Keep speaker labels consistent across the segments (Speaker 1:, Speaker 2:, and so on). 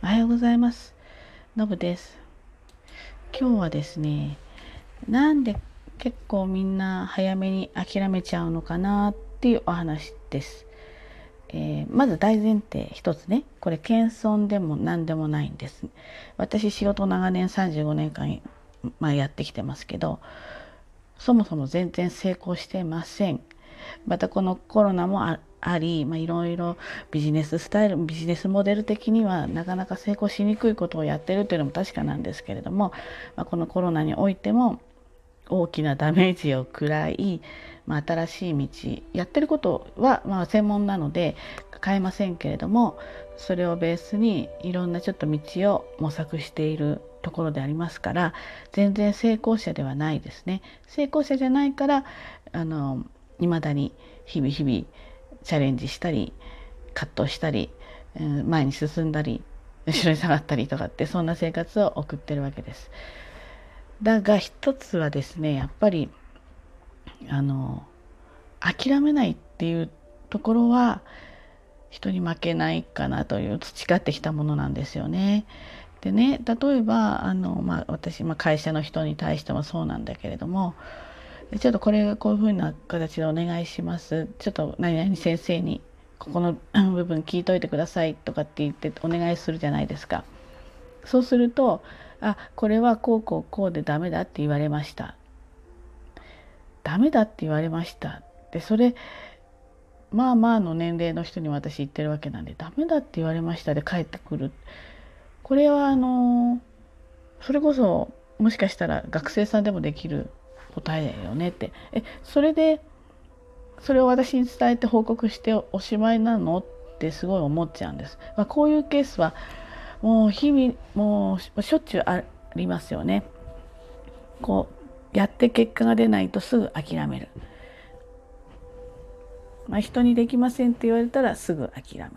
Speaker 1: おはようございます。のぶです。今日はですね、なんで結構みんな早めに諦めちゃうのかなっていうお話です。えー、まず大前提一つね、これ謙遜でも何でもないんです。私仕事長年35年間、まあ、やってきてますけど、そもそも全然成功してません。またこのコロナもああり、まあ、いろいろビジネススタイルビジネスモデル的にはなかなか成功しにくいことをやってるというのも確かなんですけれども、まあ、このコロナにおいても大きなダメージを食らい、まあ、新しい道やってることはまあ専門なので変えませんけれどもそれをベースにいろんなちょっと道を模索しているところでありますから全然成功者ではないですね。成功者じゃないからあの未だに日々日々チャレンジしたり葛藤したり前に進んだり後ろに下がったりとかってそんな生活を送ってるわけです。だが一つはですねやっぱりあの諦めないっていうところは人に負けないかなという培ってきたものなんですよね。でね例えばあの、まあ、私、まあ、会社の人に対してもそうなんだけれどもちょっとこれこういうふうな形でお願いします。ちょっと何々先生にここの部分聞いといてくださいとかって言ってお願いするじゃないですか。そうすると、あ、これはこうこうこうでダメだって言われました。ダメだって言われました。で、それ、まあまあの年齢の人に私言ってるわけなんで、ダメだって言われましたで帰ってくる。これはあの、それこそもしかしたら学生さんでもできる答えだよねってえそれでそれを私に伝えて報告しておしまいなのってすごい思っちゃうんです。まあ、こういうケースはもう日々もうしょっちゅうありますよね。こうやって結果が出ないとすぐ諦める。まあ、人にできませんって言われたらすぐ諦める。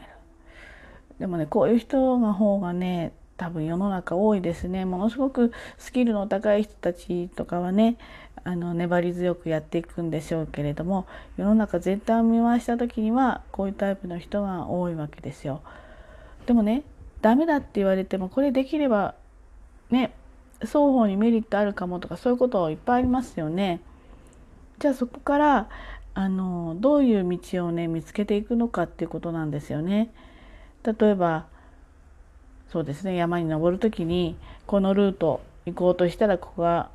Speaker 1: でもねこういう人の方がね多分世の中多いですねものすごくスキルの高い人たちとかはねあの粘り強くやっていくんでしょうけれども世の中全体を見回した時にはこういうタイプの人が多いわけですよ。でもねダメだって言われてもこれできればね双方にメリットあるかもとかそういうこといっぱいありますよね。じゃあそこからあのどういう道をね見つけていくのかっていうことなんですよね。例えばそうですね山に登る時にこのルート行こうとしたらここが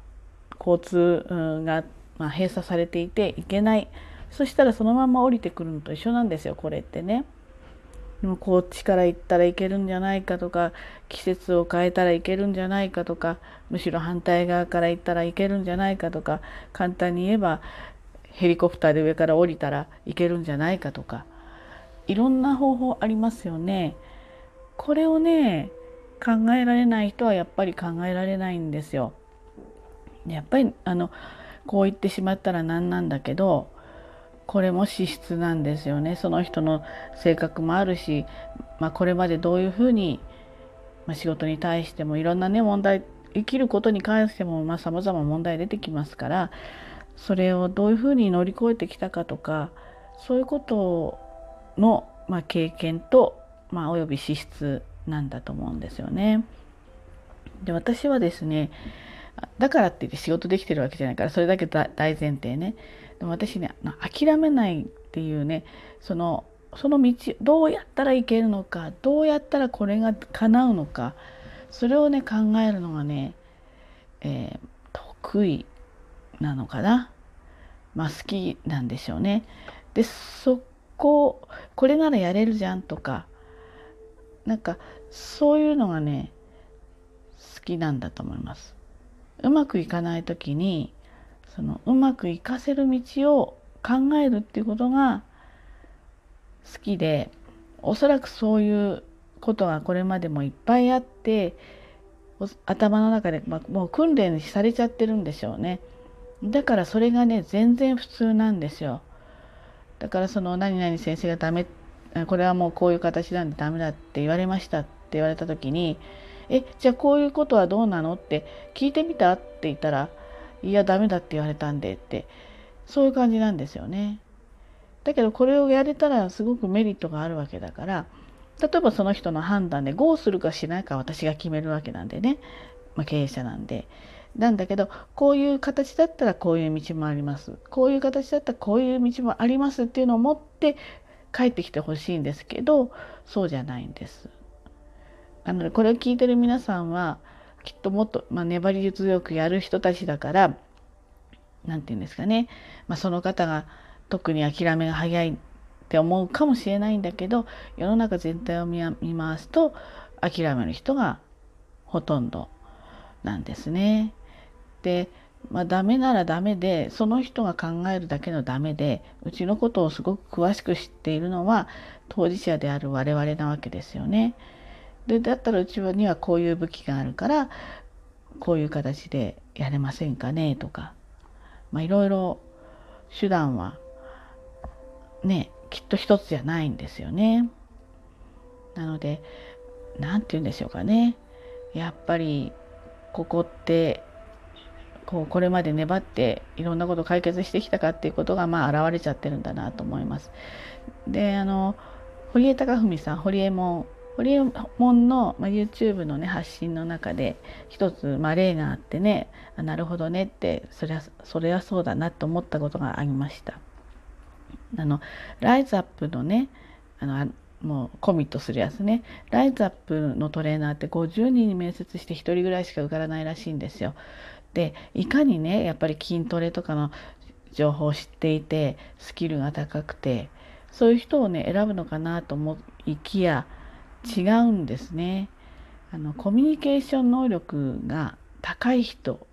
Speaker 1: 交通が、ま閉鎖されていて行けないそしたらそのまま降りてくるのと一緒なんですよこれってね。でもこっちから行ったらいけるんじゃないかとか季節を変えたらいけるんじゃないかとかむしろ反対側から行ったらいけるんじゃないかとか簡単に言えばヘリコプターで上から降りたらいけるんじゃないかとかいろんな方法ありますよね。これをね考えられない人はやっぱり考えられないんですよ。やっぱりあのこう言ってしまったらなんなんだけどこれも資質なんですよねその人の性格もあるし、まあ、これまでどういうふうに、まあ、仕事に対してもいろんなね問題生きることに関してもさまざ、ま問題出てきますからそれをどういうふうに乗り越えてきたかとかそういうことの、まあ、経験とまあ、および資質なんだと思うんですよね。で私はですねだからって言って仕事できてるわけじゃないからそれだけ大前提ねでも私ね諦めないっていうねそのその道どうやったらいけるのかどうやったらこれが叶うのかそれをね考えるのがね、えー、得意なのかなまあ好きなんでしょうね。でそここれならやれるじゃんとかなんかそういうのがね好きなんだと思います。うまくいかない時にそのうまくいかせる道を考えるっていうことが好きでおそらくそういうことがこれまでもいっぱいあって頭の中で、まあ、もう訓練されちゃってるんでしょうね。だからそれがね全然普通なんですよ。だからその何々先生がダメこれはもうこういう形なんでダメだって言われましたって言われた時にえじゃあこういうことはどうなのって聞いてみたって言ったらいやダメだって言われたんでってそういう感じなんですよね。だけどこれをやれたらすごくメリットがあるわけだから例えばその人の判断で GO するかしないか私が決めるわけなんでね、まあ、経営者なんで。なんだけどこういう形だったらこういう道もありますこういう形だったらこういう道もありますっていうのを持って帰ってきてほしいんですけどそうじゃないんです。あのこれを聞いてる皆さんはきっともっと、まあ、粘り強くやる人たちだから何て言うんですかね、まあ、その方が特に諦めが早いって思うかもしれないんだけど世の中全体を見回すと諦める人がほとんどなんですね。でまあ、ダメならダメでその人が考えるだけのダメでうちのことをすごく詳しく知っているのは当事者である我々なわけですよね。でだったらうちにはこういう武器があるからこういう形でやれませんかねとか、まあ、いろいろ手段はねきっと一つじゃないんですよね。なので何て言うんでしょうかねやっぱりここってこうこれまで粘っていろんなことを解決してきたかっていうことがまあ現れちゃってるんだなと思います。であの堀江貴文さん堀江門堀江門の、まあ、YouTube のね発信の中で一つ、まあ、例があってねあなるほどねってそりゃそれはそうだなと思ったことがありました。あのライズアップのねあのもうコミットするやつねライズアップのトレーナーって50人に面接して1人ぐらいしか受からないらしいんですよ。でいかにねやっぱり筋トレとかの情報を知っていてスキルが高くてそういう人をね選ぶのかなと思いきや違うんですね。あのコミュニケーション能力が高い人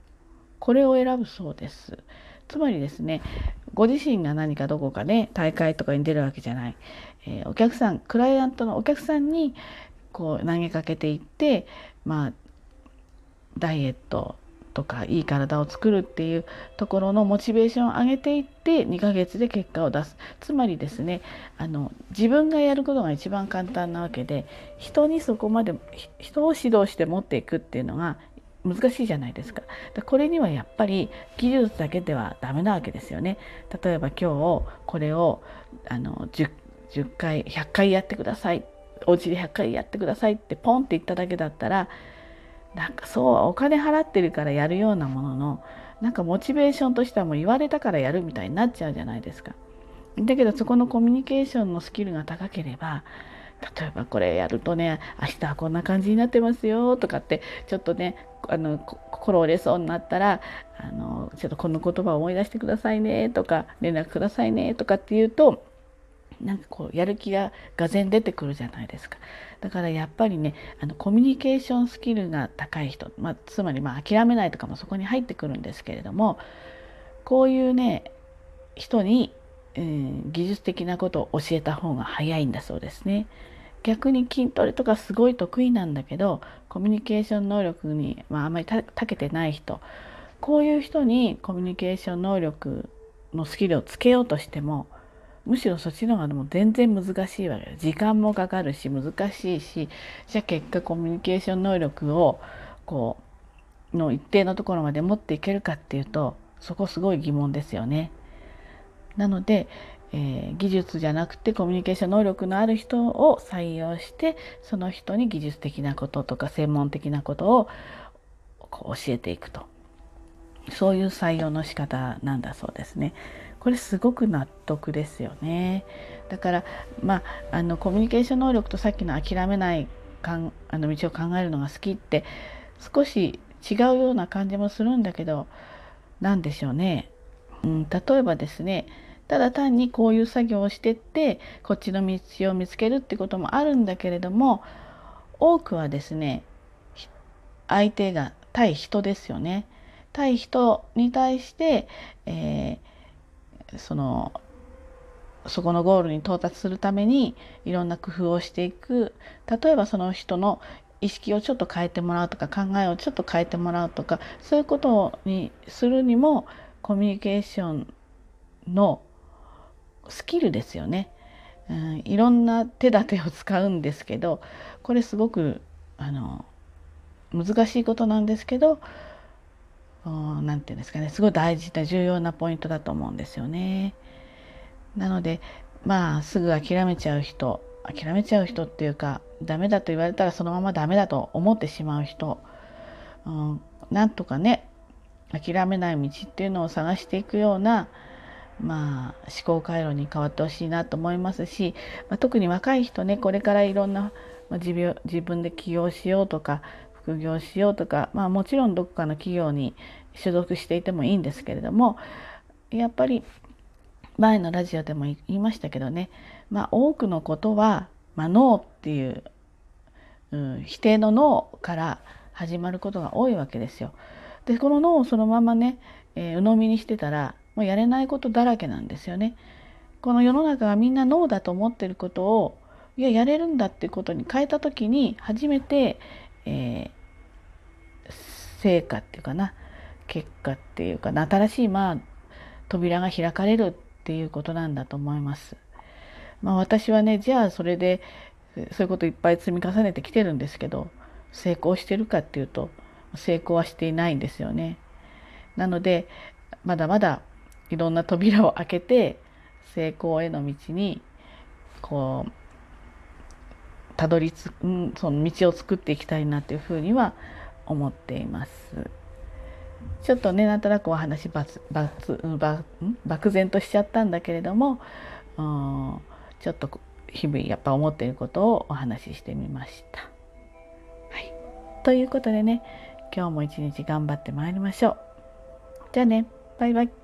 Speaker 1: これを選ぶそうです。つまりですねご自身が何かどこかね大会とかに出るわけじゃない、えー、お客さんクライアントのお客さんにこう投げかけていってまあダイエットとかいい体を作るっていうところのモチベーションを上げていって2ヶ月で結果を出すつまりですねあの自分がやることが一番簡単なわけで人にそこまで人を指導して持っていくっていうのが難しいじゃないですか。これにはやっぱり技術だけではダメなわけですよね。例えば今日これをあの 10, 10回100回やってくださいお家で100回やってくださいってポンって言っただけだったらなんかそうお金払ってるからやるようなもののなんかモチベーションとしてはもう言われたからやるみたいになっちゃうじゃないですか。だけどそこのコミュニケーションのスキルが高ければ例えばこれやるとね明日はこんな感じになってますよとかってちょっとねあの心折れそうになったらあのちょっとこの言葉を思い出してくださいねとか連絡くださいねとかっていうとなんかこうやる気ががぜ出てくるじゃないですか。だからやっぱりねあのコミュニケーションスキルが高い人、まあ、つまりまあ諦めないとかもそこに入ってくるんですけれどもこういうね人に、えー、技術的なことを教えた方が早いんだそうですね。逆に筋トレとかすごい得意なんだけどコミュニケーション能力に、まあ、あまり長けてない人こういう人にコミュニケーション能力のスキルをつけようとしてもむしろそっちの方がも全然難しいわけです時間もかかるし難しいしじゃあ結果コミュニケーション能力をこうの一定のところまで持っていけるかっていうとそこすごい疑問ですよね。なので、えー、技術じゃなくてコミュニケーション能力のある人を採用してその人に技術的なこととか専門的なことをこう教えていくとそういう採用の仕方なんだそうですね。これすごく納得ですよね。だからまああのコミュニケーション能力とさっきの諦めないかんあの道を考えるのが好きって少し違うような感じもするんだけど何でしょうね、うん、例えばですねただ単にこういう作業をしてってこっちの道を見つけるってこともあるんだけれども多くはですね相手が対人ですよね。対人に対して、えーそのそこのゴールに到達するためにいろんな工夫をしていく。例えばその人の意識をちょっと変えてもらうとか考えをちょっと変えてもらうとかそういうことにするにもコミュニケーションのスキルですよね、うん、いろんな手立てを使うんですけどこれすごくあの難しいことなんですけど何て言うんですかねすごい大事な重要なポイントだと思うんですよね。なのでまあすぐ諦めちゃう人諦めちゃう人っていうかダメだと言われたらそのままダメだと思ってしまう人、うん、なんとかね諦めない道っていうのを探していくようなまあ、思考回路に変わってほしいなと思いますし、まあ、特に若い人ねこれからいろんな、まあ、自分で起業しようとか副業しようとか、まあ、もちろんどこかの企業に所属していてもいいんですけれどもやっぱり前のラジオでも言いましたけどね、まあ、多くのことは、まあ、ノーっていう、うん、否定のノーから始まることが多いわけですよ。でこのノーをそのままね、えー、鵜呑みにしてたらもうやれないことだらけなんですよね。この世の中がみんなノーだと思ってることをいややれるんだっていうことに変えた時に初めて、えー、成果っていうかな結果っていうかな新しいまあ扉が開かれるっていうことなんだと思います。まあ、私はねじゃあそれでそういうこといっぱい積み重ねてきてるんですけど成功してるかっていうと成功はしていないんですよね。なのでまだまだいろんな扉を開けて成功への道にこうたどりつく、うん、その道を作っていきたいなというふうには思っています。ちょっとねなんとなくお話ばつばつば漠然としちゃったんだけれども、うん、ちょっと日々やっぱ思っていることをお話ししてみました。はい、ということでね今日も一日頑張ってまいりましょう。じゃあねバイバイ。